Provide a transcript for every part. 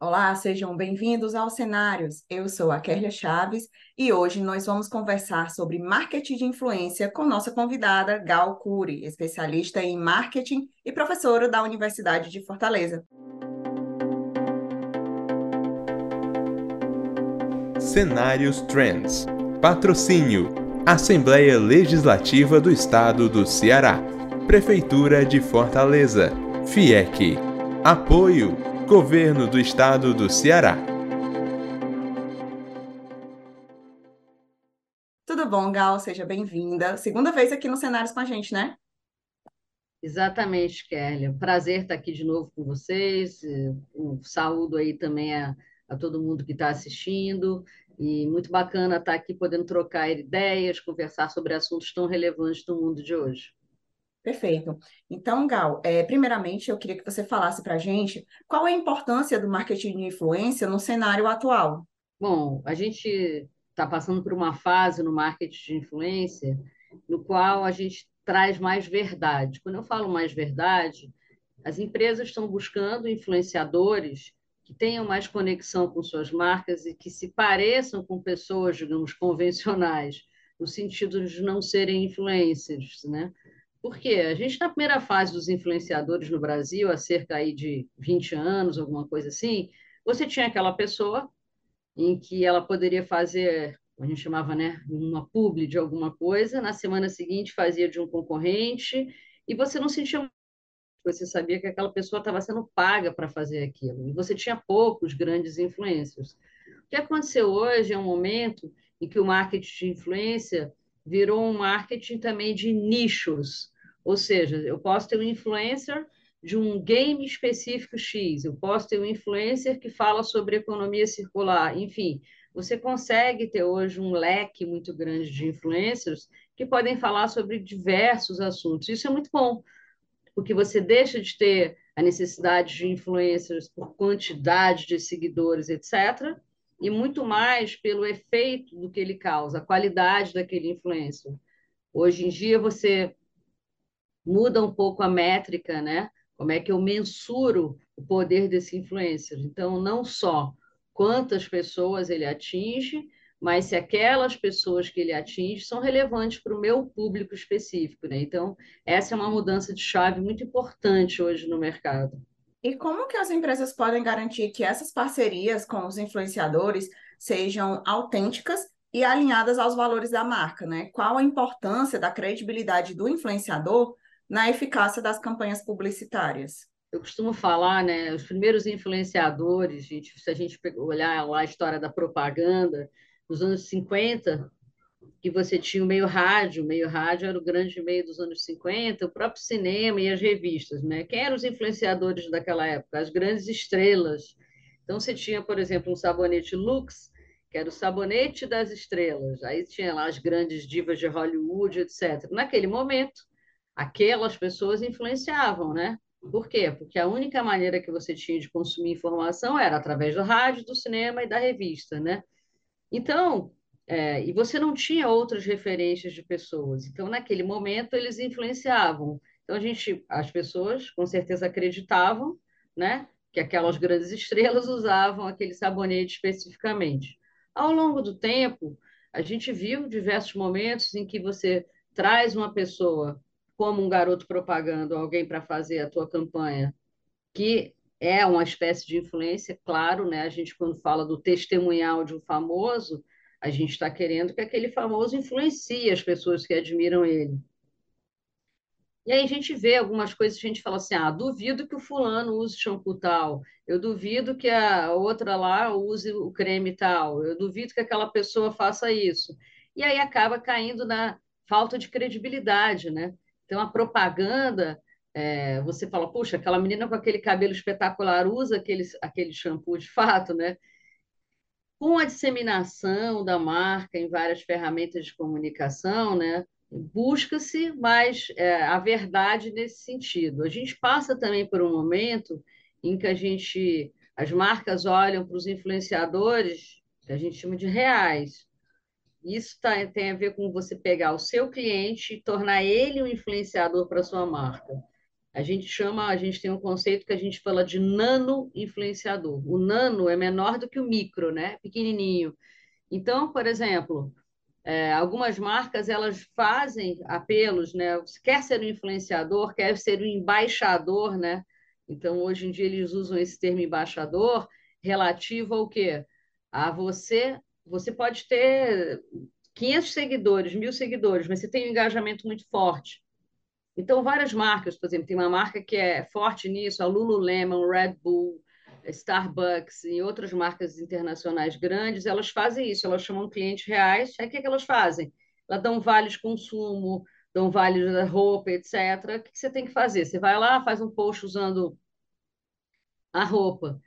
Olá, sejam bem-vindos aos Cenários. Eu sou a Kerlia Chaves e hoje nós vamos conversar sobre marketing de influência com nossa convidada Gal Cury, especialista em marketing e professora da Universidade de Fortaleza. Cenários Trends. Patrocínio: Assembleia Legislativa do Estado do Ceará. Prefeitura de Fortaleza. FIEC. Apoio: Governo do Estado do Ceará. Tudo bom, Gal? Seja bem-vinda. Segunda vez aqui no Cenários com a gente, né? Exatamente, Kelly. Prazer estar aqui de novo com vocês. Um saúdo aí também a, a todo mundo que está assistindo. E muito bacana estar aqui podendo trocar ideias, conversar sobre assuntos tão relevantes do mundo de hoje. Perfeito. Então, Gal, é, primeiramente eu queria que você falasse para a gente qual é a importância do marketing de influência no cenário atual. Bom, a gente está passando por uma fase no marketing de influência no qual a gente traz mais verdade. Quando eu falo mais verdade, as empresas estão buscando influenciadores que tenham mais conexão com suas marcas e que se pareçam com pessoas, digamos, convencionais, no sentido de não serem influencers, né? Porque a gente, na primeira fase dos influenciadores no Brasil, há cerca aí de 20 anos, alguma coisa assim, você tinha aquela pessoa em que ela poderia fazer, a gente chamava, né, uma publi de alguma coisa, na semana seguinte fazia de um concorrente, e você não sentia você sabia que aquela pessoa estava sendo paga para fazer aquilo, e você tinha poucos grandes influencers. O que aconteceu hoje é um momento em que o marketing de influência virou um marketing também de nichos, ou seja, eu posso ter um influencer de um game específico X, eu posso ter um influencer que fala sobre economia circular, enfim, você consegue ter hoje um leque muito grande de influencers que podem falar sobre diversos assuntos. Isso é muito bom, porque você deixa de ter a necessidade de influencers por quantidade de seguidores, etc., e muito mais pelo efeito do que ele causa, a qualidade daquele influencer. Hoje em dia, você muda um pouco a métrica, né? Como é que eu mensuro o poder desse influencer? Então, não só quantas pessoas ele atinge, mas se aquelas pessoas que ele atinge são relevantes para o meu público específico. Né? Então, essa é uma mudança de chave muito importante hoje no mercado. E como que as empresas podem garantir que essas parcerias com os influenciadores sejam autênticas e alinhadas aos valores da marca, né? Qual a importância da credibilidade do influenciador na eficácia das campanhas publicitárias? Eu costumo falar, né, os primeiros influenciadores, gente, se a gente olhar lá a história da propaganda, nos anos 50, que você tinha o meio rádio, o meio rádio era o grande meio dos anos 50, o próprio cinema e as revistas, né? Quem eram os influenciadores daquela época? As grandes estrelas. Então você tinha, por exemplo, um sabonete Lux, que era o sabonete das estrelas. Aí tinha lá as grandes divas de Hollywood, etc. Naquele momento, aquelas pessoas influenciavam, né? Por quê? Porque a única maneira que você tinha de consumir informação era através do rádio, do cinema e da revista, né? Então, é, e você não tinha outras referências de pessoas. Então, naquele momento, eles influenciavam. Então, a gente, as pessoas, com certeza, acreditavam, né, que aquelas grandes estrelas usavam aquele sabonete especificamente. Ao longo do tempo, a gente viu diversos momentos em que você traz uma pessoa como um garoto propaganda, alguém para fazer a tua campanha, que é uma espécie de influência, claro, né? A gente, quando fala do testemunhal de um famoso, a gente está querendo que aquele famoso influencie as pessoas que admiram ele. E aí a gente vê algumas coisas, a gente fala assim, ah, duvido que o fulano use shampoo tal, eu duvido que a outra lá use o creme tal, eu duvido que aquela pessoa faça isso. E aí acaba caindo na falta de credibilidade, né? Então, a propaganda é, você fala, puxa, aquela menina com aquele cabelo espetacular usa aquele, aquele shampoo de fato, né? Com a disseminação da marca em várias ferramentas de comunicação, né? Busca-se mais é, a verdade nesse sentido. A gente passa também por um momento em que a gente, as marcas olham para os influenciadores, que a gente chama de reais, isso tá, tem a ver com você pegar o seu cliente e tornar ele um influenciador para sua marca. A gente chama, a gente tem um conceito que a gente fala de nano influenciador. O nano é menor do que o micro, né? Pequenininho. Então, por exemplo, é, algumas marcas elas fazem apelos, né? Você quer ser um influenciador, quer ser um embaixador, né? Então, hoje em dia eles usam esse termo embaixador relativo ao quê? A você, você pode ter 500 seguidores, mil seguidores, mas você tem um engajamento muito forte. Então, várias marcas, por exemplo, tem uma marca que é forte nisso, a Lululemon, Red Bull, Starbucks e outras marcas internacionais grandes, elas fazem isso, elas chamam clientes reais, aí o que, é que elas fazem? Elas dão vale de consumo, dão vale da roupa, etc. O que você tem que fazer? Você vai lá, faz um post usando a roupa.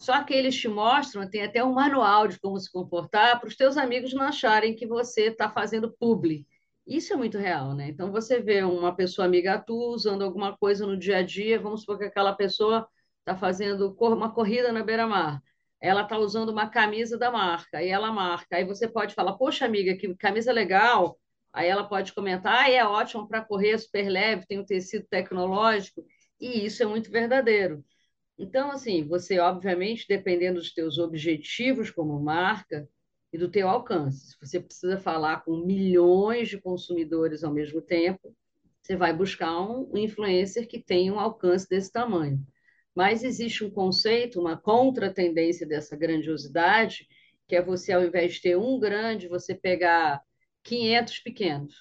Só que eles te mostram, tem até um manual de como se comportar para os teus amigos não acharem que você está fazendo publi. Isso é muito real, né? Então você vê uma pessoa amiga tua usando alguma coisa no dia a dia, vamos supor que aquela pessoa está fazendo uma corrida na beira-mar. Ela está usando uma camisa da marca, e ela marca. Aí você pode falar, poxa, amiga, que camisa legal. Aí ela pode comentar, ah, é ótimo para correr, super leve, tem um tecido tecnológico. E isso é muito verdadeiro. Então, assim, você, obviamente, dependendo dos teus objetivos como marca e do teu alcance, se você precisa falar com milhões de consumidores ao mesmo tempo, você vai buscar um influencer que tenha um alcance desse tamanho. Mas existe um conceito, uma contratendência dessa grandiosidade, que é você, ao invés de ter um grande, você pegar 500 pequenos,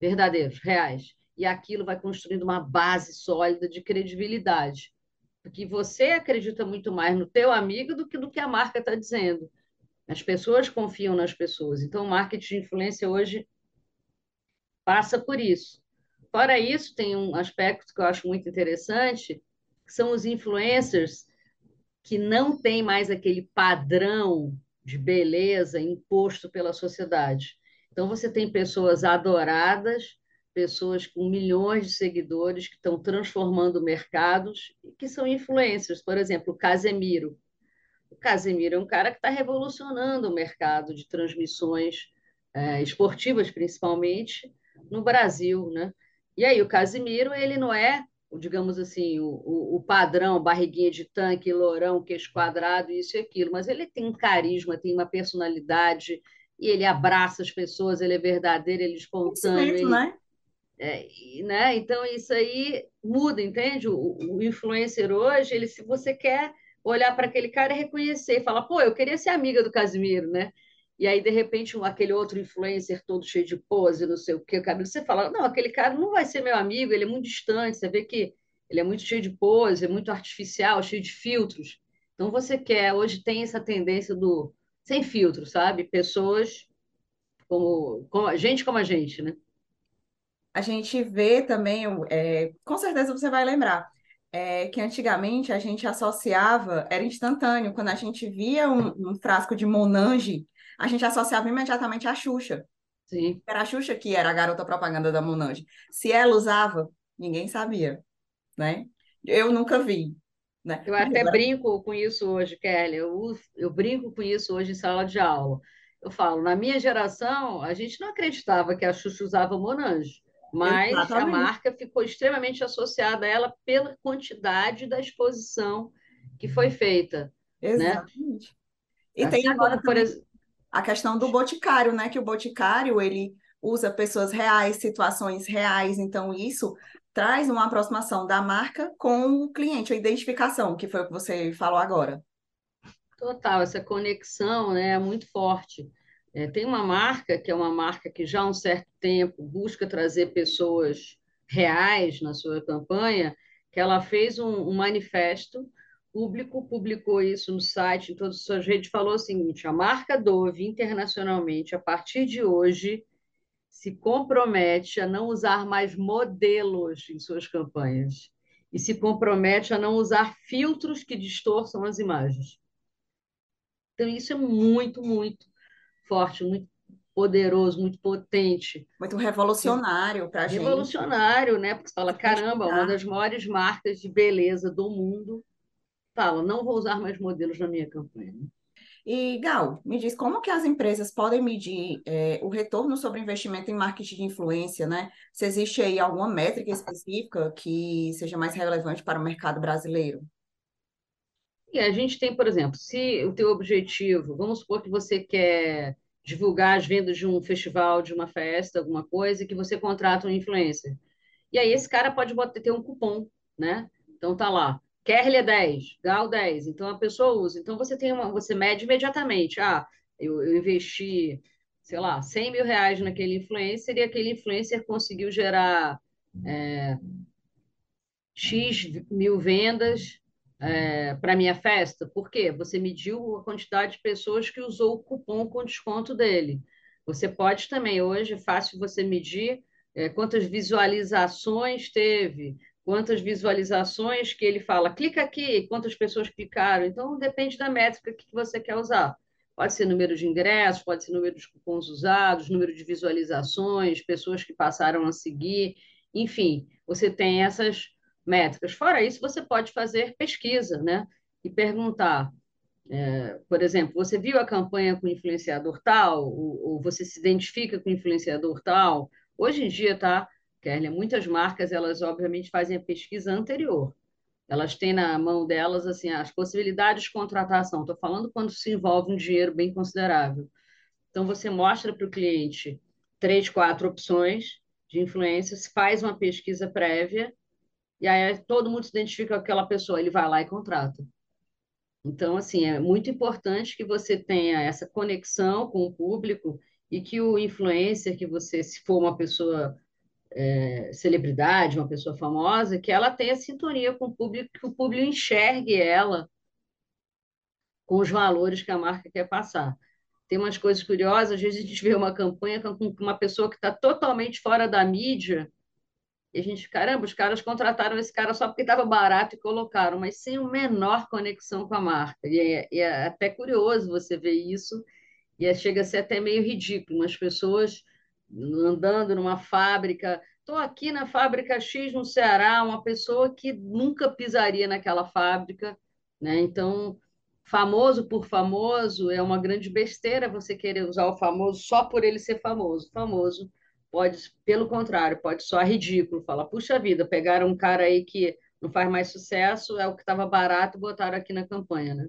verdadeiros, reais, e aquilo vai construindo uma base sólida de credibilidade porque você acredita muito mais no teu amigo do que no que a marca está dizendo. As pessoas confiam nas pessoas. Então, o marketing de influência hoje passa por isso. Fora isso, tem um aspecto que eu acho muito interessante, que são os influencers que não têm mais aquele padrão de beleza imposto pela sociedade. Então, você tem pessoas adoradas, pessoas com milhões de seguidores que estão transformando mercados e que são influencers. Por exemplo, o Casemiro. O Casemiro é um cara que está revolucionando o mercado de transmissões é, esportivas, principalmente no Brasil, né? E aí o Casemiro ele não é, digamos assim, o, o, o padrão, barriguinha de tanque, lourão, queixo quadrado, isso e aquilo, mas ele tem um carisma, tem uma personalidade e ele abraça as pessoas, ele é verdadeiro, ele é espontâneo. Ele, né? É, né? Então, isso aí muda, entende? O, o, influencer hoje, ele, se você quer olhar para aquele cara e reconhecer, falar, pô, eu queria ser amiga do Casimiro, né? E aí, de repente, um, aquele outro influencer todo cheio de pose, não sei o quê, cabelo, você fala, não, aquele cara não vai ser meu amigo, ele é muito distante, você vê que ele é muito cheio de pose, é muito artificial, cheio de filtros. Então, você quer, hoje tem essa tendência do sem filtro, sabe? Pessoas como, como gente como a gente, né? A gente vê também, é, com certeza você vai lembrar, é, que antigamente a gente associava, era instantâneo, quando a gente via um, um frasco de Monange, a gente associava imediatamente a Xuxa. Sim. Era a Xuxa que era a garota propaganda da Monange. Se ela usava, ninguém sabia, né? Eu nunca vi. Né? Eu até agora... brinco com isso hoje, Kelly. Eu, eu brinco com isso hoje em sala de aula. Eu falo, na minha geração, a gente não acreditava que a Xuxa usava Monange mas Exatamente. a marca ficou extremamente associada a ela pela quantidade da exposição que foi feita. Né? Exatamente. Né? E assim, tem agora, por exemplo, a questão do boticário, né? Que o boticário ele usa pessoas reais, situações reais, então isso traz uma aproximação da marca com o cliente, a identificação, que foi o que você falou agora. Total, essa conexão né, é muito forte. É, tem uma marca, que é uma marca que já há um certo tempo busca trazer pessoas reais na sua campanha, que ela fez um, um manifesto público, publicou isso no site, em todas as suas redes, falou o seguinte: a marca Dove, internacionalmente, a partir de hoje, se compromete a não usar mais modelos em suas campanhas e se compromete a não usar filtros que distorçam as imagens. Então, isso é muito, muito forte, muito poderoso, muito potente. Muito revolucionário para a gente. Revolucionário, né? Porque você fala, caramba, uma das maiores marcas de beleza do mundo fala, não vou usar mais modelos na minha campanha. E, Gal, me diz como que as empresas podem medir é, o retorno sobre investimento em marketing de influência, né? Se existe aí alguma métrica específica que seja mais relevante para o mercado brasileiro? E a gente tem, por exemplo, se o teu objetivo, vamos supor que você quer divulgar as vendas de um festival, de uma festa, alguma coisa, e que você contrata um influencer. E aí esse cara pode botar, ter um cupom, né? Então tá lá, Kerle é 10, Gal 10. Então a pessoa usa. Então você tem uma, você mede imediatamente. Ah, eu, eu investi, sei lá, 100 mil reais naquele influencer e aquele influencer conseguiu gerar é, X mil vendas é, para minha festa. Por quê? Você mediu a quantidade de pessoas que usou o cupom com desconto dele. Você pode também, hoje, é fácil você medir é, quantas visualizações teve, quantas visualizações que ele fala, clica aqui, quantas pessoas clicaram. Então, depende da métrica que você quer usar. Pode ser número de ingressos, pode ser número de cupons usados, número de visualizações, pessoas que passaram a seguir, enfim, você tem essas métricas. Fora isso, você pode fazer pesquisa, né? E perguntar, é, por exemplo, você viu a campanha com influenciador tal, ou, ou você se identifica com influenciador tal? Hoje em dia, tá? Kerlia, muitas marcas, elas obviamente fazem a pesquisa anterior. Elas têm na mão delas assim as possibilidades de contratação. Estou falando quando se envolve um dinheiro bem considerável. Então você mostra para o cliente três, quatro opções de influências, faz uma pesquisa prévia e aí todo mundo se identifica com aquela pessoa, ele vai lá e contrata. Então, assim, é muito importante que você tenha essa conexão com o público e que o influencer, que você, se for uma pessoa é, celebridade, uma pessoa famosa, que ela tenha sintonia com o público, que o público enxergue ela com os valores que a marca quer passar. Tem umas coisas curiosas, às vezes a gente vê uma campanha com uma pessoa que está totalmente fora da mídia, e a gente, caramba, os caras contrataram esse cara só porque estava barato e colocaram, mas sem o menor conexão com a marca. E é, e é até curioso você ver isso, e é, chega a ser até meio ridículo. Umas pessoas andando numa fábrica. Estou aqui na fábrica X no Ceará, uma pessoa que nunca pisaria naquela fábrica, né? Então, famoso por famoso é uma grande besteira você querer usar o famoso só por ele ser famoso. Famoso pode, pelo contrário, pode soar ridículo, falar, puxa vida, pegaram um cara aí que não faz mais sucesso, é o que estava barato, botaram aqui na campanha, né?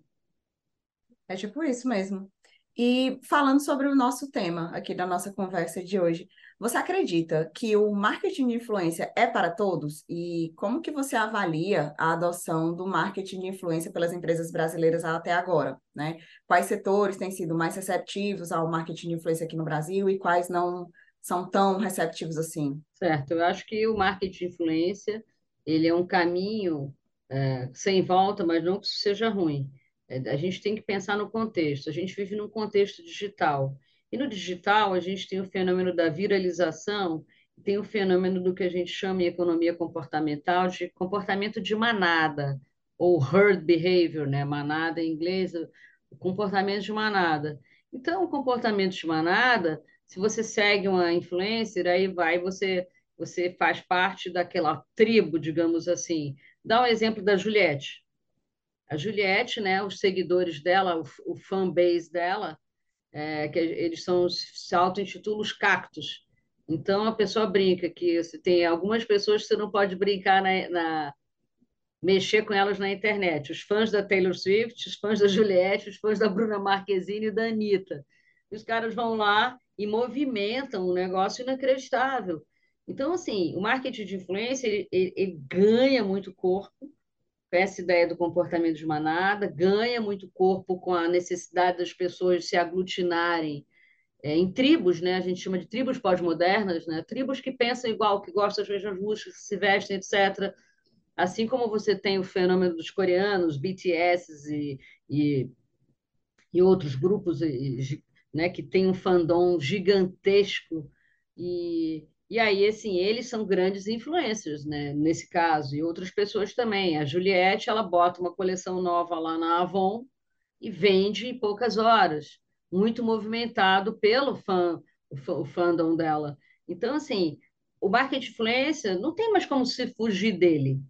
É tipo isso mesmo. E falando sobre o nosso tema aqui da nossa conversa de hoje, você acredita que o marketing de influência é para todos? E como que você avalia a adoção do marketing de influência pelas empresas brasileiras até agora, né? Quais setores têm sido mais receptivos ao marketing de influência aqui no Brasil e quais não são tão receptivos assim? Certo, eu acho que o marketing de influência, ele é um caminho é, sem volta, mas não que isso seja ruim é, a gente tem que pensar no contexto. A gente vive num contexto digital. E no digital, a gente tem o fenômeno da viralização, tem o fenômeno do que a gente chama em economia comportamental de comportamento de manada, ou herd behavior, né? manada em inglês, o comportamento de manada. Então, o comportamento de manada, se você segue uma influencer, aí vai, você, você faz parte daquela tribo, digamos assim. Dá um exemplo da Juliette a Juliette, né, os seguidores dela, o, o fan base dela, é, que eles são se auto-intitulam os cactos. Então a pessoa brinca que tem algumas pessoas que você não pode brincar na, na, mexer com elas na internet. Os fãs da Taylor Swift, os fãs da Juliette, os fãs da Bruna Marquezine e da Anitta. Os caras vão lá e movimentam um negócio inacreditável. Então, assim, o marketing de influência ele, ele, ele ganha muito corpo, essa ideia do comportamento de manada, ganha muito corpo com a necessidade das pessoas se aglutinarem é, em tribos, né? A gente chama de tribos pós-modernas, né? Tribos que pensam igual, que gostam das mesmas músicas, que se vestem, etc. Assim como você tem o fenômeno dos coreanos, BTS e, e, e outros grupos né, que tem um fandom gigantesco e, e aí, assim, eles são grandes influencers, né? Nesse caso, e outras pessoas também. A Juliette, ela bota uma coleção nova lá na Avon e vende em poucas horas. Muito movimentado pelo fã, o fandom dela. Então, assim, o marketing influência não tem mais como se fugir dele.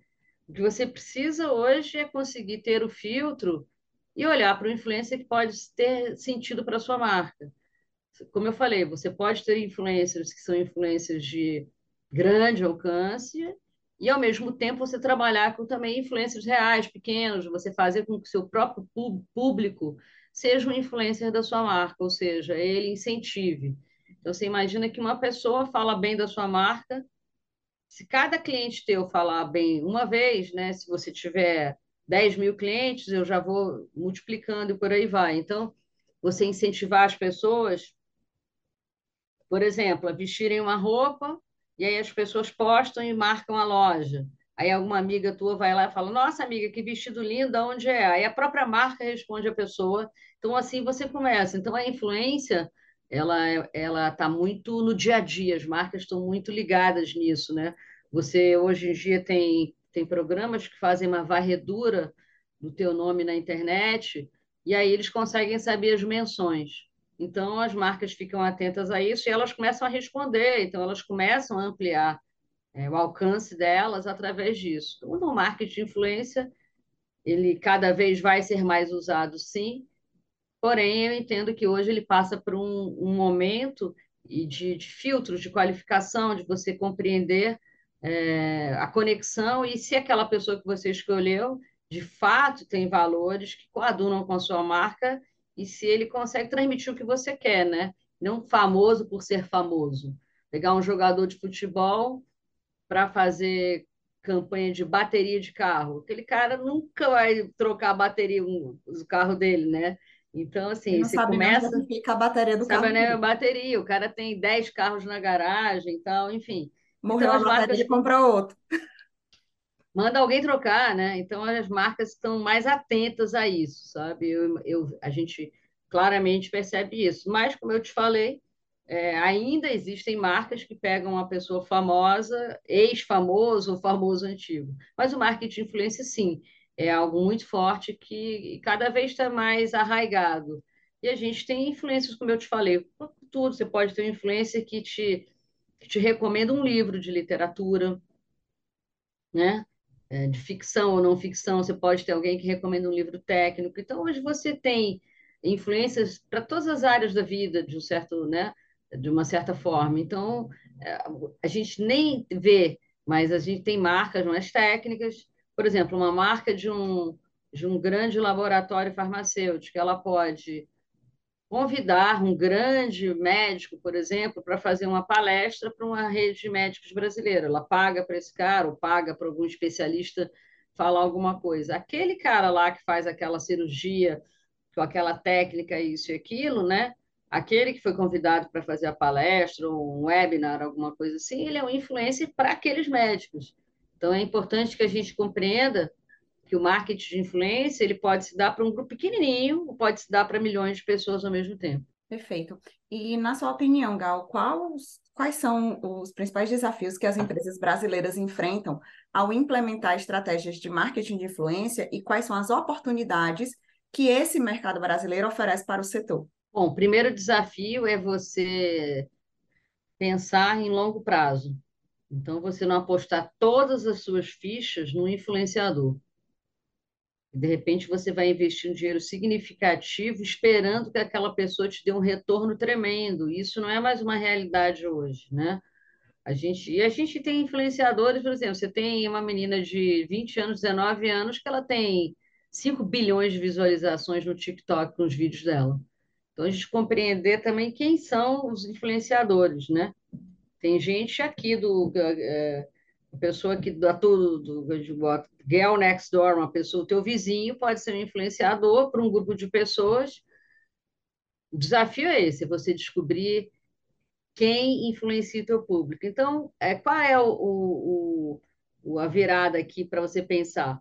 O que você precisa hoje é conseguir ter o filtro e olhar para o influencer que pode ter sentido para sua marca. Como eu falei, você pode ter influencers que são influencers de grande alcance e, ao mesmo tempo, você trabalhar com também influencers reais, pequenos, você fazer com que o seu próprio público seja um influencer da sua marca, ou seja, ele incentive. Então, você imagina que uma pessoa fala bem da sua marca, se cada cliente teu falar bem uma vez, né, se você tiver 10 mil clientes, eu já vou multiplicando e por aí vai. Então, você incentivar as pessoas, por exemplo, a vestirem uma roupa e aí as pessoas postam e marcam a loja. Aí alguma amiga tua vai lá e fala: Nossa, amiga, que vestido lindo, onde é? Aí a própria marca responde a pessoa. Então, assim você começa. Então, a influência ela ela está muito no dia a dia, as marcas estão muito ligadas nisso, né? Você hoje em dia tem, tem programas que fazem uma varredura do teu nome na internet e aí eles conseguem saber as menções. Então, as marcas ficam atentas a isso e elas começam a responder, então, elas começam a ampliar é, o alcance delas através disso. Então, o marketing de influência, ele cada vez vai ser mais usado, sim, porém, eu entendo que hoje ele passa por um, um momento de, de filtros, de qualificação, de você compreender é, a conexão e se aquela pessoa que você escolheu de fato tem valores que coadunam com a sua marca e se ele consegue transmitir o que você quer, né? Não famoso por ser famoso. Pegar um jogador de futebol para fazer campanha de bateria de carro. Aquele cara nunca vai trocar a bateria, o carro dele, né? Então, assim, você começa. Fica a bateria do sabe, carro. Né, bateria, o cara tem 10 carros na garagem, então, enfim. Morreu então, a bateria e compra outro. Manda alguém trocar, né? Então, as marcas estão mais atentas a isso, sabe? Eu, eu, a gente claramente percebe isso. Mas, como eu te falei, é, ainda existem marcas que pegam uma pessoa famosa, ex-famoso ou famoso antigo. Mas o marketing de influência, sim, é algo muito forte que cada vez está mais arraigado. E a gente tem influências, como eu te falei, tudo. Você pode ter uma influência que te, te recomenda um livro de literatura, né? É, de ficção ou não ficção, você pode ter alguém que recomenda um livro técnico. Então, hoje você tem influências para todas as áreas da vida, de um certo, né? de uma certa forma. Então, é, a gente nem vê, mas a gente tem marcas mais técnicas. Por exemplo, uma marca de um, de um grande laboratório farmacêutico, ela pode convidar um grande médico, por exemplo, para fazer uma palestra para uma rede de médicos brasileira. Ela paga para esse cara, ou paga para algum especialista falar alguma coisa. Aquele cara lá que faz aquela cirurgia com aquela técnica, isso e aquilo, né? aquele que foi convidado para fazer a palestra, ou um webinar, alguma coisa assim, ele é um influencer para aqueles médicos. Então, é importante que a gente compreenda que o marketing de influência ele pode se dar para um grupo pequenininho, ou pode se dar para milhões de pessoas ao mesmo tempo. Perfeito. E, na sua opinião, Gal, quais, quais são os principais desafios que as empresas brasileiras enfrentam ao implementar estratégias de marketing de influência e quais são as oportunidades que esse mercado brasileiro oferece para o setor? Bom, o primeiro desafio é você pensar em longo prazo. Então, você não apostar todas as suas fichas no influenciador. De repente, você vai investir um dinheiro significativo esperando que aquela pessoa te dê um retorno tremendo. Isso não é mais uma realidade hoje, né? A gente, e a gente tem influenciadores, por exemplo, você tem uma menina de 20 anos, 19 anos, que ela tem 5 bilhões de visualizações no TikTok com os vídeos dela. Então, a gente compreender também quem são os influenciadores, né? Tem gente aqui do. É, a pessoa que da tudo, do, Girl Next Door, uma pessoa, teu vizinho pode ser um influenciador para um grupo de pessoas. O desafio é esse, é você descobrir quem influencia o teu público. Então, é, qual é o, o a virada aqui para você pensar?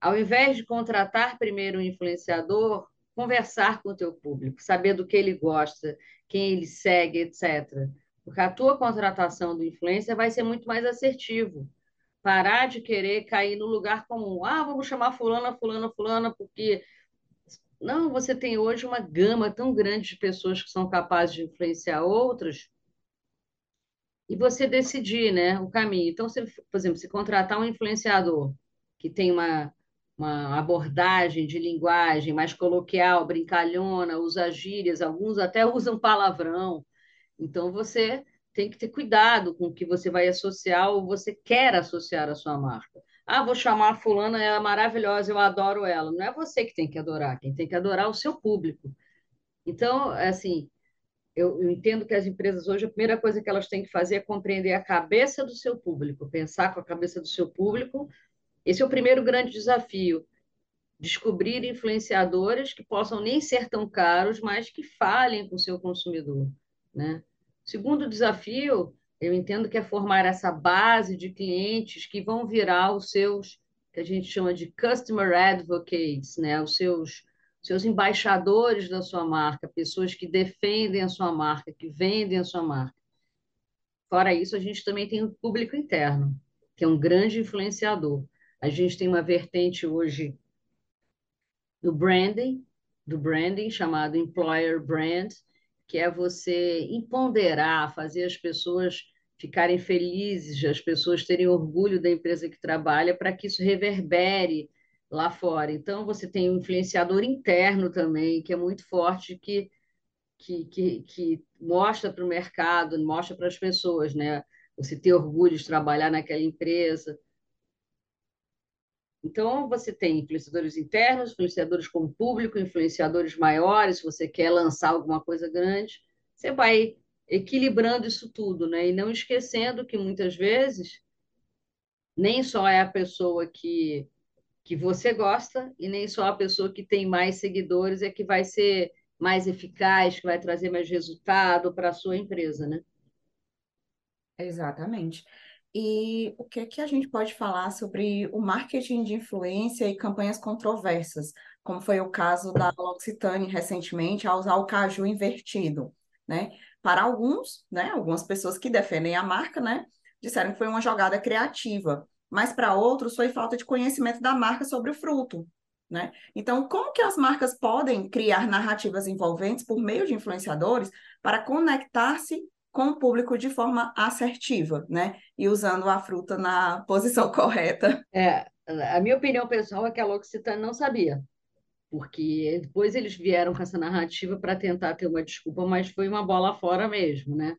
Ao invés de contratar primeiro um influenciador, conversar com o teu público, saber do que ele gosta, quem ele segue, etc. Porque a tua contratação do influencer vai ser muito mais assertivo. Parar de querer cair no lugar comum. Ah, vamos chamar fulana, fulana, fulana, porque não, você tem hoje uma gama tão grande de pessoas que são capazes de influenciar outras e você decidir, né, o caminho. Então, você, por exemplo, se contratar um influenciador que tem uma uma abordagem de linguagem mais coloquial, brincalhona, usa gírias, alguns até usam palavrão. Então, você tem que ter cuidado com o que você vai associar ou você quer associar à sua marca. Ah, vou chamar a fulana, ela é maravilhosa, eu adoro ela. Não é você que tem que adorar, quem tem que adorar é o seu público. Então, assim, eu, eu, entendo que as empresas hoje, a primeira coisa que elas têm que fazer é compreender a cabeça do seu público, pensar com a cabeça do seu público. Esse é o primeiro grande desafio. Descobrir influenciadores que possam nem ser tão caros, mas que falem com o seu consumidor. Né? Segundo desafio, eu entendo que é formar essa base de clientes que vão virar os seus, que a gente chama de customer advocates, né? os seus seus embaixadores da sua marca, pessoas que defendem a sua marca, que vendem a sua marca. Fora isso, a gente também tem o público interno, que é um grande influenciador. A gente tem uma vertente hoje do branding, do branding chamado employer brand, que é você empoderar, fazer as pessoas ficarem felizes, as pessoas terem orgulho da empresa que trabalha, para que isso reverbere lá fora. Então, você tem um influenciador interno também, que é muito forte, que, que, que, que mostra para o mercado, mostra para as pessoas, né? Você ter orgulho de trabalhar naquela empresa. Então, você tem influenciadores internos, influenciadores com público, influenciadores maiores, se você quer lançar alguma coisa grande, você vai equilibrando isso tudo, né? E não esquecendo que muitas vezes nem só é a pessoa que que você gosta e nem só a pessoa que tem mais seguidores é que vai ser mais eficaz, que vai trazer mais resultado para a sua empresa, né? Exatamente. E o que, que a gente pode falar sobre o marketing de influência e campanhas controversas, como foi o caso da L'Occitane recentemente, ao usar o caju invertido, né? Para alguns, né, algumas pessoas que defendem a marca, né, disseram que foi uma jogada criativa, mas para outros foi falta de conhecimento da marca sobre o fruto. Né? Então, como que as marcas podem criar narrativas envolventes por meio de influenciadores para conectar-se com o público de forma assertiva, né? E usando a fruta na posição correta. É, a minha opinião pessoal é que a L'Occitane não sabia, porque depois eles vieram com essa narrativa para tentar ter uma desculpa, mas foi uma bola fora mesmo, né?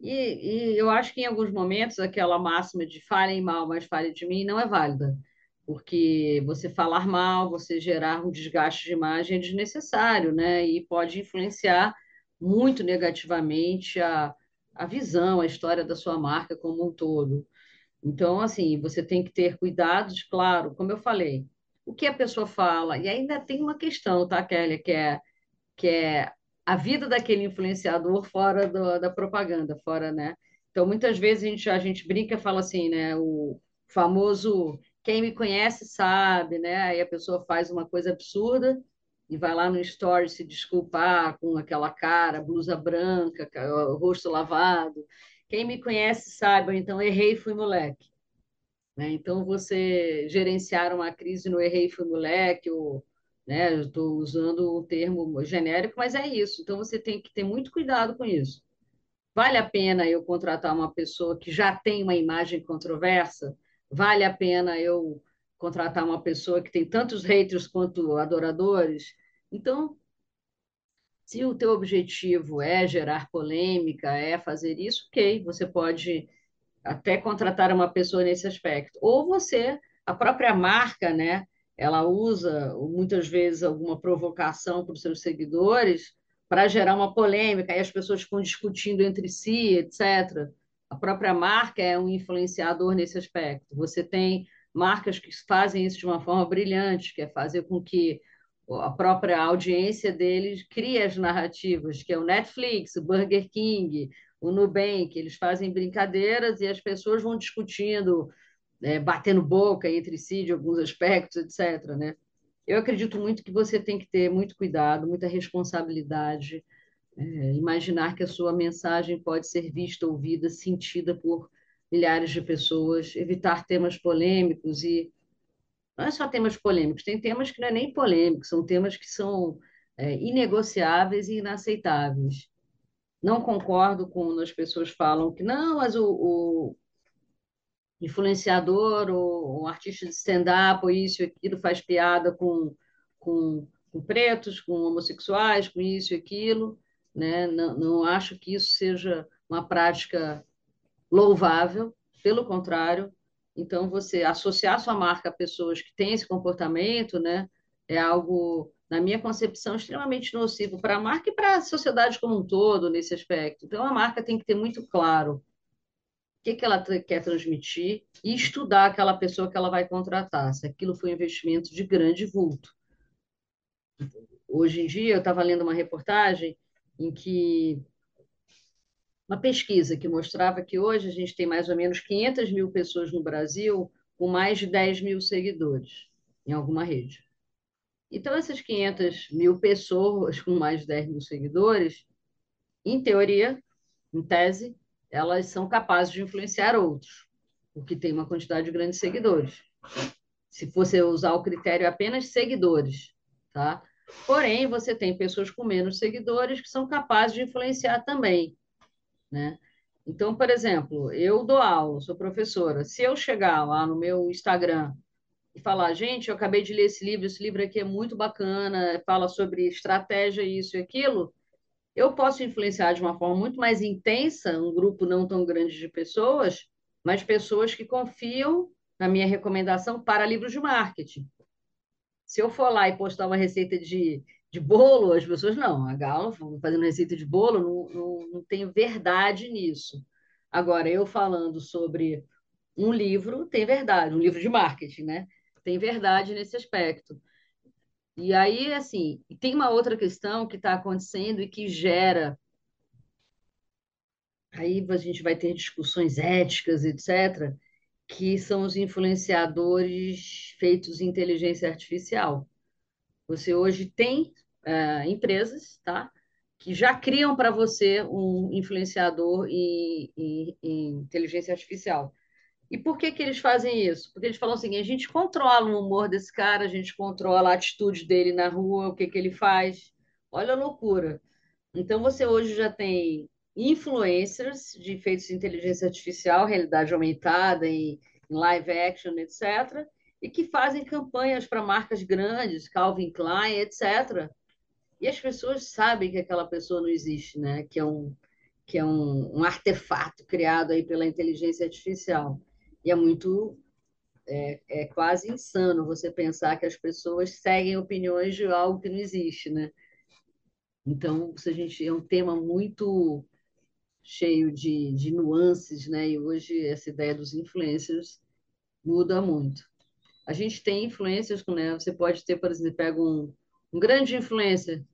E, e, eu acho que em alguns momentos aquela máxima de falem mal, mas fale de mim não é válida, porque você falar mal, você gerar um desgaste de imagem é desnecessário, né? E pode influenciar muito negativamente a, a visão, a história da sua marca como um todo. Então, assim, você tem que ter cuidados, claro, como eu falei, o que a pessoa fala, e ainda tem uma questão, tá, Kelly, que é, que é a vida daquele influenciador fora do, da propaganda, fora, né? Então, muitas vezes a gente, a gente brinca e fala assim, né? O famoso quem me conhece sabe, né? Aí a pessoa faz uma coisa absurda e vai lá no story se desculpar com aquela cara, blusa branca, rosto lavado. Quem me conhece sabe, então errei, fui moleque. Né? Então, você gerenciar uma crise no errei, fui moleque, ou né? Eu estou usando um termo genérico, mas é isso. Então você tem que ter muito cuidado com isso. Vale a pena eu contratar uma pessoa que já tem uma imagem controversa? Vale a pena eu contratar uma pessoa que tem tantos haters quanto adoradores? Então, se o teu objetivo é gerar polêmica, é fazer isso, ok, você pode até contratar uma pessoa nesse aspecto. Ou você, a própria marca, né, ela usa muitas vezes alguma provocação para os seus seguidores para gerar uma polêmica, aí as pessoas ficam discutindo entre si, etc. A própria marca é um influenciador nesse aspecto. Você tem marcas que fazem isso de uma forma brilhante, que é fazer com que a própria audiência deles crie as narrativas, que é o Netflix, o Burger King, o Nubank, eles fazem brincadeiras e as pessoas vão discutindo é, batendo boca entre si de alguns aspectos, etc. Né? Eu acredito muito que você tem que ter muito cuidado, muita responsabilidade, é, imaginar que a sua mensagem pode ser vista, ouvida, sentida por milhares de pessoas, evitar temas polêmicos e não é só temas polêmicos, tem temas que não é nem polêmicos, são temas que são é, inegociáveis e inaceitáveis. Não concordo quando as pessoas falam que não, mas o, o influenciador ou artista de stand-up, ou isso e aquilo, faz piada com, com, com, pretos, com homossexuais, com isso e aquilo. Né? Não, não acho que isso seja uma prática louvável, pelo contrário. Então, você associar sua marca a pessoas que têm esse comportamento né, é algo, na minha concepção, extremamente nocivo para a marca e para a sociedade como um todo nesse aspecto. Então, a marca tem que ter muito claro o que, que ela quer transmitir e estudar aquela pessoa que ela vai contratar, se aquilo foi um investimento de grande vulto. Hoje em dia, eu estava lendo uma reportagem em que uma pesquisa que mostrava que hoje a gente tem mais ou menos 500 mil pessoas no Brasil com mais de 10 mil seguidores em alguma rede. Então, essas 500 mil pessoas com mais de 10 mil seguidores, em teoria, em tese, elas são capazes de influenciar outros, porque tem uma quantidade de seguidores. Se você usar o critério apenas seguidores, tá? Porém, você tem pessoas com menos seguidores que são capazes de influenciar também, né? Então, por exemplo, eu dou aula, sou professora. Se eu chegar lá no meu Instagram e falar, gente, eu acabei de ler esse livro, esse livro aqui é muito bacana, fala sobre estratégia, isso e aquilo, eu posso influenciar de uma forma muito mais intensa um grupo não tão grande de pessoas, mas pessoas que confiam na minha recomendação para livros de marketing. Se eu for lá e postar uma receita de, de bolo, as pessoas, não, a Galo fazendo receita de bolo, não, não, não verdade nisso. Agora, eu falando sobre um livro, tem verdade, um livro de marketing, né? Tem verdade nesse aspecto. E aí, assim, tem uma outra questão que está acontecendo e que gera. Aí a gente vai ter discussões éticas, etc., que são os influenciadores feitos em inteligência artificial. Você hoje tem uh, empresas, tá? Que já criam para você um influenciador em, em, em inteligência artificial. E por que, que eles fazem isso? Porque eles falam assim: a gente controla o humor desse cara, a gente controla a atitude dele na rua, o que, que ele faz. Olha a loucura. Então, você hoje já tem influencers de efeitos de inteligência artificial, realidade aumentada, em live action, etc., e que fazem campanhas para marcas grandes, Calvin Klein, etc. E as pessoas sabem que aquela pessoa não existe, né? que é um, que é um, um artefato criado aí pela inteligência artificial. E é muito. É, é quase insano você pensar que as pessoas seguem opiniões de algo que não existe, né? Então, se a gente é um tema muito cheio de, de nuances, né? E hoje essa ideia dos influencers muda muito. A gente tem influências, né? Você pode ter, por exemplo, pega um, um grande influencer,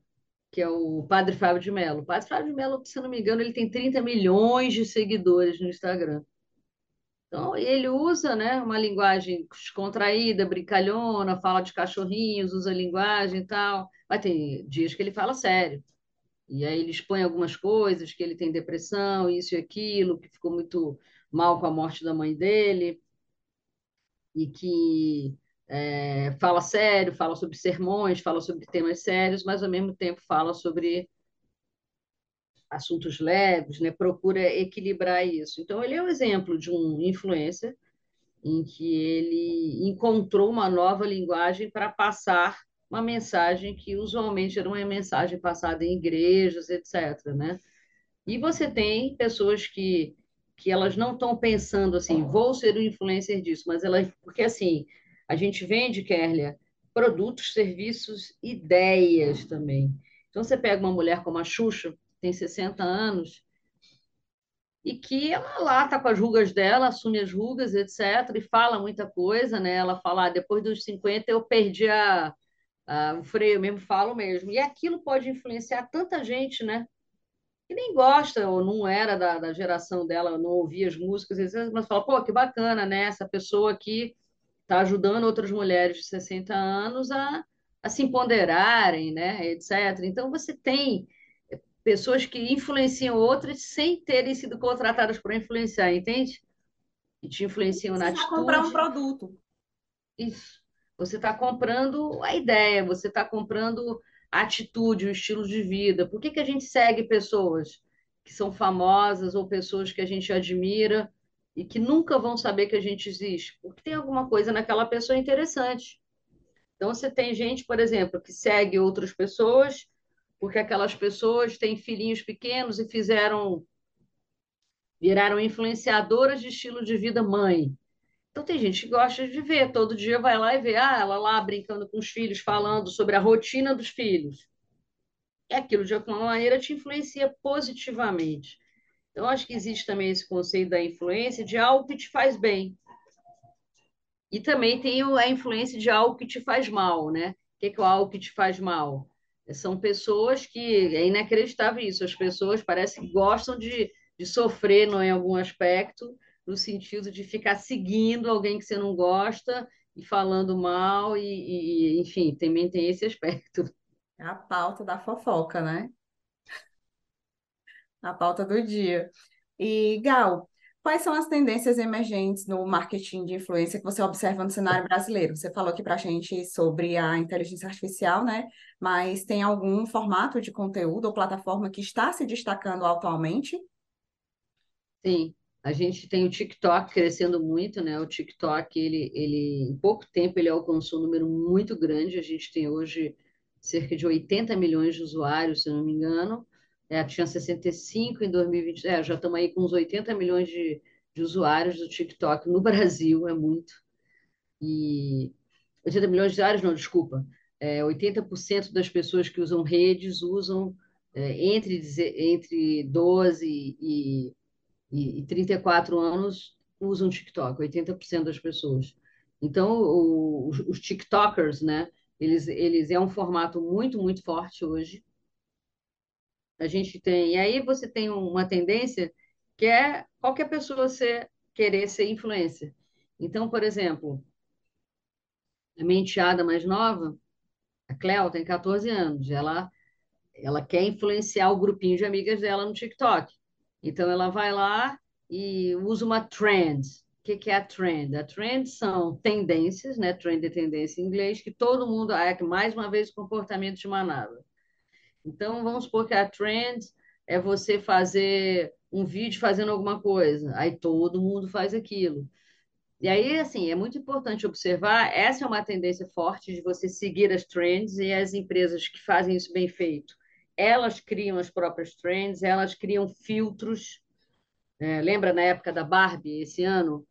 que é o Padre Fábio de Mello. O Padre Fábio de Mello, se não me engano, ele tem 30 milhões de seguidores no Instagram. Então, ele usa né, uma linguagem descontraída, brincalhona, fala de cachorrinhos, usa linguagem e tal. Mas tem dias que ele fala sério. E aí ele expõe algumas coisas, que ele tem depressão, isso e aquilo, que ficou muito mal com a morte da mãe dele, e que é, fala sério, fala sobre sermões, fala sobre temas sérios, mas ao mesmo tempo fala sobre assuntos leves, né? procura equilibrar isso. Então, ele é um exemplo de um influencer em que ele encontrou uma nova linguagem para passar uma mensagem que usualmente era uma mensagem passada em igrejas, etc. Né? E você tem pessoas que, que elas não estão pensando assim, vou ser um influencer disso, mas elas, porque assim, a gente vende, Kerlia, produtos, serviços, ideias também. Então, você pega uma mulher como a Xuxa, tem 60 anos, e que ela lá está com as rugas dela, assume as rugas, etc., e fala muita coisa, né? Ela fala, ah, depois dos 50 eu perdi a, a, o freio, eu mesmo falo mesmo. E aquilo pode influenciar tanta gente, né? Que nem gosta ou não era da, da geração dela, não ouvia as músicas, etc., mas fala, pô, que bacana, né? Essa pessoa aqui está ajudando outras mulheres de 60 anos a, a se empoderarem, né? etc. Então, você tem pessoas que influenciam outras sem terem sido contratadas para influenciar, entende? E te influenciam na atitude. Você comprar um produto. Isso. Você está comprando a ideia, você está comprando atitude, o estilo de vida. Por que, que a gente segue pessoas que são famosas ou pessoas que a gente admira e que nunca vão saber que a gente existe, porque tem alguma coisa naquela pessoa interessante. Então, você tem gente, por exemplo, que segue outras pessoas, porque aquelas pessoas têm filhinhos pequenos e fizeram, viraram influenciadoras de estilo de vida mãe. Então, tem gente que gosta de ver, todo dia vai lá e vê, ah, ela lá brincando com os filhos, falando sobre a rotina dos filhos. E aquilo, de alguma maneira, te influencia positivamente. Então, acho que existe também esse conceito da influência de algo que te faz bem. E também tem a influência de algo que te faz mal, né? O que é, que é algo que te faz mal? São pessoas que. É inacreditável isso. As pessoas parecem que gostam de, de sofrer não, em algum aspecto, no sentido de ficar seguindo alguém que você não gosta e falando mal, e, e enfim, também tem esse aspecto. É a pauta da fofoca, né? A pauta do dia. E, Gal, quais são as tendências emergentes no marketing de influência que você observa no cenário brasileiro? Você falou aqui para a gente sobre a inteligência artificial, né? Mas tem algum formato de conteúdo ou plataforma que está se destacando atualmente? Sim, a gente tem o TikTok crescendo muito, né? O TikTok, ele, ele em pouco tempo, ele alcançou um número muito grande. A gente tem hoje cerca de 80 milhões de usuários, se não me engano. É, tinha 65 em 2020. É, já estamos aí com uns 80 milhões de, de usuários do TikTok no Brasil, é muito. E 80 milhões de usuários, não, desculpa. É, 80% das pessoas que usam redes usam é, entre, entre 12 e e, e 34 anos usam TikTok, 80% das pessoas. Então, o, os, os TikTokers, né, eles, eles é um formato muito, muito forte hoje. A gente tem, e aí você tem uma tendência que é qualquer pessoa ser, querer ser influencer. Então, por exemplo, a minha enteada mais nova, a Cleo, tem 14 anos, ela, ela quer influenciar o grupinho de amigas dela no TikTok. Então, ela vai lá e usa uma trend. O que, que é a trend? A trend são tendências, né? Trend é tendência em inglês, que todo mundo, é mais uma vez, comportamento de manada. Então, vamos supor que a trend é você fazer um vídeo fazendo alguma coisa, aí todo mundo faz aquilo. E aí, assim, é muito importante observar, essa é uma tendência forte de você seguir as trends e as empresas que fazem isso bem feito elas criam as próprias trends, elas criam filtros. É, lembra na época da Barbie, esse ano?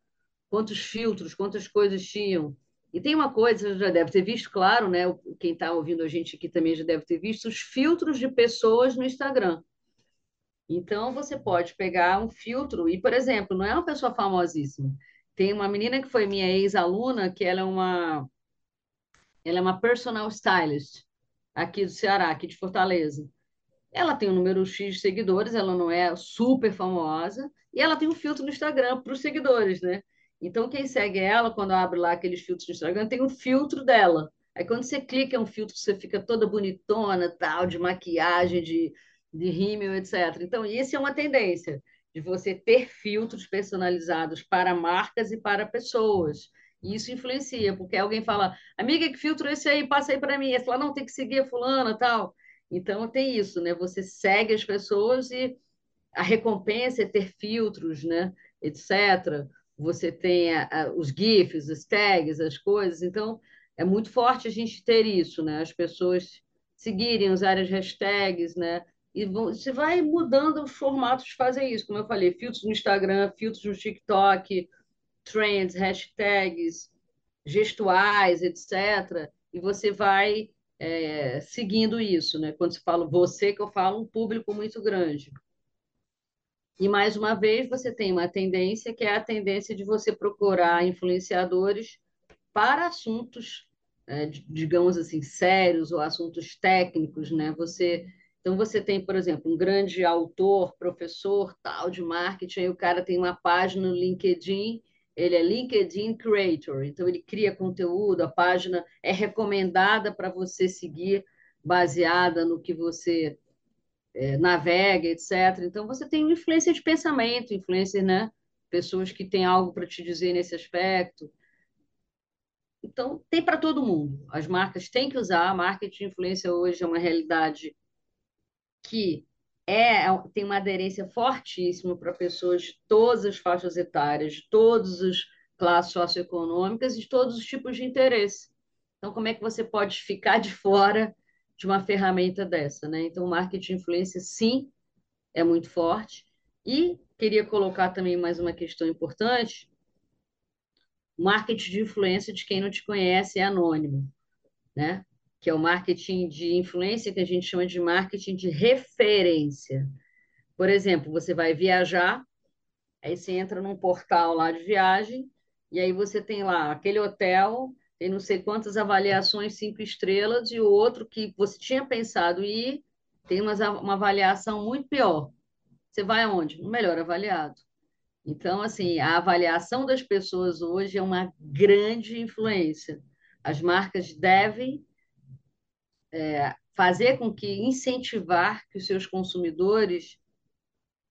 Quantos filtros, quantas coisas tinham? E tem uma coisa, já deve ter visto, claro, né? Quem está ouvindo a gente aqui também já deve ter visto, os filtros de pessoas no Instagram. Então, você pode pegar um filtro, e, por exemplo, não é uma pessoa famosíssima. Tem uma menina que foi minha ex-aluna, que ela é uma, ela é uma personal stylist aqui do Ceará, aqui de Fortaleza. Ela tem um número X de seguidores, ela não é super famosa, e ela tem um filtro no Instagram para os seguidores, né? Então, quem segue ela, quando abre lá aqueles filtros no Instagram, tem um filtro dela. Aí, quando você clica em um filtro, você fica toda bonitona, tal, de maquiagem, de, de rímel, etc. Então, isso é uma tendência, de você ter filtros personalizados para marcas e para pessoas. E isso influencia, porque alguém fala, amiga, que filtro é esse aí? Passa aí para mim. Ela fala, não, tem que seguir fulana, tal. Então, tem isso, né? Você segue as pessoas e a recompensa é ter filtros, né? Etc. Você tem a, a, os GIFs, os tags, as coisas. Então, é muito forte a gente ter isso, né? As pessoas seguirem, usarem as hashtags, né? E você vai mudando os formatos de fazer isso. Como eu falei, filtros no Instagram, filtros no TikTok, trends, hashtags, gestuais, etc. E você vai é, seguindo isso, né? Quando se fala você, que eu falo um público muito grande. E mais uma vez você tem uma tendência que é a tendência de você procurar influenciadores para assuntos, é, digamos assim, sérios ou assuntos técnicos, né? Você então você tem, por exemplo, um grande autor, professor, tal de marketing, aí o cara tem uma página no LinkedIn ele é LinkedIn Creator, então ele cria conteúdo, a página é recomendada para você seguir, baseada no que você é, navega, etc. Então você tem influência de pensamento, influência, né? Pessoas que têm algo para te dizer nesse aspecto. Então, tem para todo mundo. As marcas têm que usar. A marketing influência hoje é uma realidade que é, tem uma aderência fortíssima para pessoas de todas as faixas etárias, de todas as classes socioeconômicas e de todos os tipos de interesse. Então, como é que você pode ficar de fora de uma ferramenta dessa, né? Então, o marketing de influência, sim, é muito forte. E queria colocar também mais uma questão importante. Marketing de influência, de quem não te conhece, é anônimo, né? Que é o marketing de influência que a gente chama de marketing de referência. Por exemplo, você vai viajar, aí você entra num portal lá de viagem, e aí você tem lá aquele hotel tem não sei quantas avaliações cinco estrelas, e o outro que você tinha pensado ir tem uma, uma avaliação muito pior. Você vai aonde? No melhor avaliado. Então, assim, a avaliação das pessoas hoje é uma grande influência. As marcas devem é, fazer com que incentivar que os seus consumidores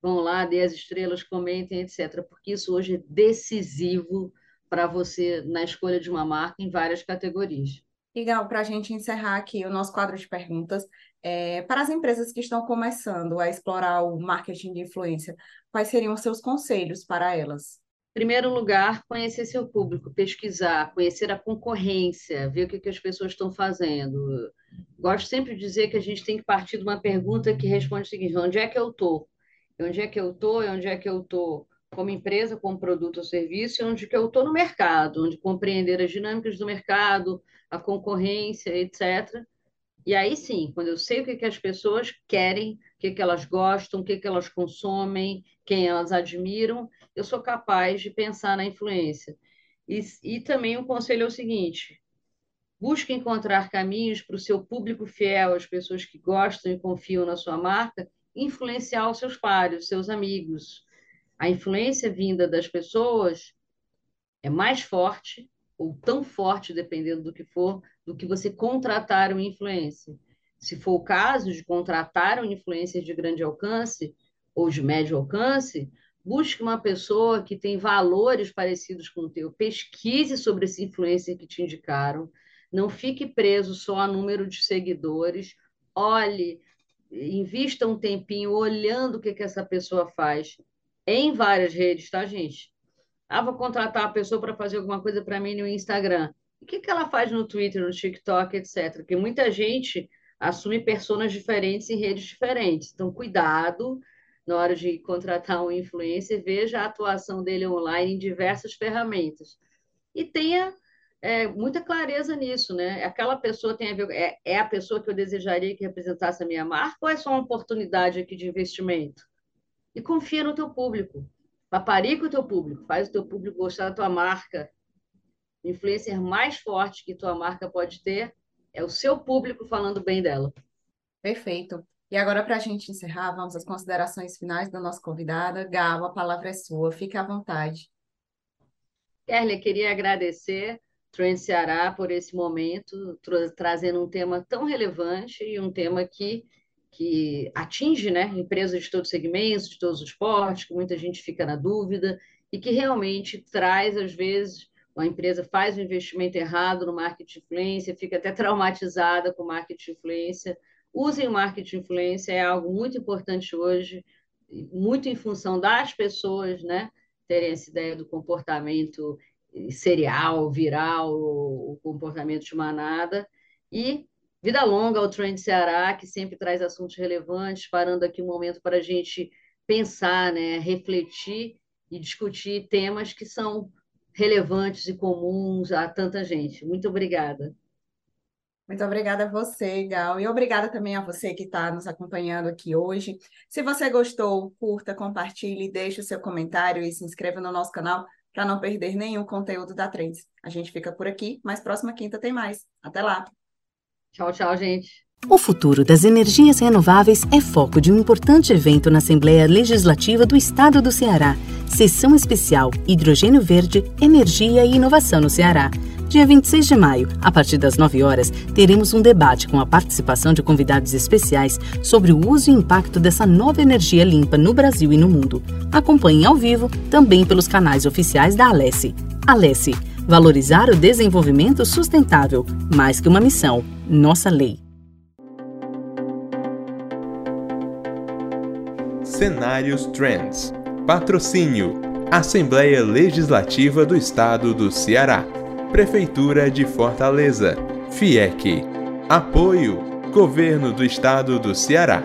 vão lá, dê as estrelas, comentem, etc. Porque isso hoje é decisivo para você na escolha de uma marca em várias categorias. Legal, para a gente encerrar aqui o nosso quadro de perguntas, é, para as empresas que estão começando a explorar o marketing de influência, quais seriam os seus conselhos para elas? Primeiro lugar, conhecer seu público, pesquisar, conhecer a concorrência, ver o que, que as pessoas estão fazendo. Gosto sempre de dizer que a gente tem que partir de uma pergunta que responde o seguinte: onde é que eu estou? Onde é que eu estou? Onde é que eu estou? como empresa, como produto ou serviço, onde que eu estou no mercado, onde compreender as dinâmicas do mercado, a concorrência, etc. E aí sim, quando eu sei o que, que as pessoas querem, o que, que elas gostam, o que, que elas consomem, quem elas admiram, eu sou capaz de pensar na influência. E, e também o um conselho é o seguinte: busque encontrar caminhos para o seu público fiel, as pessoas que gostam e confiam na sua marca, influenciar os seus pares, seus amigos, a influência vinda das pessoas é mais forte, ou tão forte, dependendo do que for, do que você contratar uma influência. Se for o caso de contratar uma influência de grande alcance ou de médio alcance, busque uma pessoa que tem valores parecidos com o teu, pesquise sobre essa influência que te indicaram, não fique preso só a número de seguidores, olhe, invista um tempinho olhando o que, que essa pessoa faz, em várias redes, tá, gente? Ah, vou contratar a pessoa para fazer alguma coisa para mim no Instagram. O que, que ela faz no Twitter, no TikTok, etc. Porque muita gente assume personas diferentes em redes diferentes. Então, cuidado na hora de contratar um influencer, veja a atuação dele online em diversas ferramentas. E tenha é, muita clareza nisso, né? Aquela pessoa tem a ver, é, é a pessoa que eu desejaria que representasse a minha marca ou é só uma oportunidade aqui de investimento? e confia no teu público. Paparica o teu público, faz o teu público gostar da tua marca. O influencer mais forte que tua marca pode ter é o seu público falando bem dela. Perfeito. E agora, para a gente encerrar, vamos às considerações finais da nossa convidada. Gal, a palavra é sua, fique à vontade. Kerlia, queria agradecer Trend Ceará por esse momento, tra trazendo um tema tão relevante e um tema que que atinge né, empresas de todos os segmentos, de todos os portes, que muita gente fica na dúvida, e que realmente traz, às vezes, uma empresa faz um investimento errado no marketing de influência, fica até traumatizada com o marketing de influência. Usem o marketing de influência, é algo muito importante hoje, muito em função das pessoas né, terem essa ideia do comportamento serial, viral, o comportamento de manada, e Vida longa ao Trend Ceará, que sempre traz assuntos relevantes, parando aqui um momento para a gente pensar, né, refletir e discutir temas que são relevantes e comuns a tanta gente. Muito obrigada. Muito obrigada a você, Gal, e obrigada também a você que está nos acompanhando aqui hoje. Se você gostou, curta, compartilhe, deixe o seu comentário e se inscreva no nosso canal para não perder nenhum conteúdo da Trends. A gente fica por aqui, mas próxima quinta tem mais. Até lá! Tchau, tchau, gente. O futuro das energias renováveis é foco de um importante evento na Assembleia Legislativa do Estado do Ceará. Sessão especial Hidrogênio Verde, Energia e Inovação no Ceará. Dia 26 de maio, a partir das 9 horas, teremos um debate com a participação de convidados especiais sobre o uso e impacto dessa nova energia limpa no Brasil e no mundo. Acompanhe ao vivo também pelos canais oficiais da Alesse. Alesse Valorizar o desenvolvimento sustentável, mais que uma missão, nossa lei. Cenários Trends. Patrocínio: Assembleia Legislativa do Estado do Ceará. Prefeitura de Fortaleza. FIEC. Apoio: Governo do Estado do Ceará.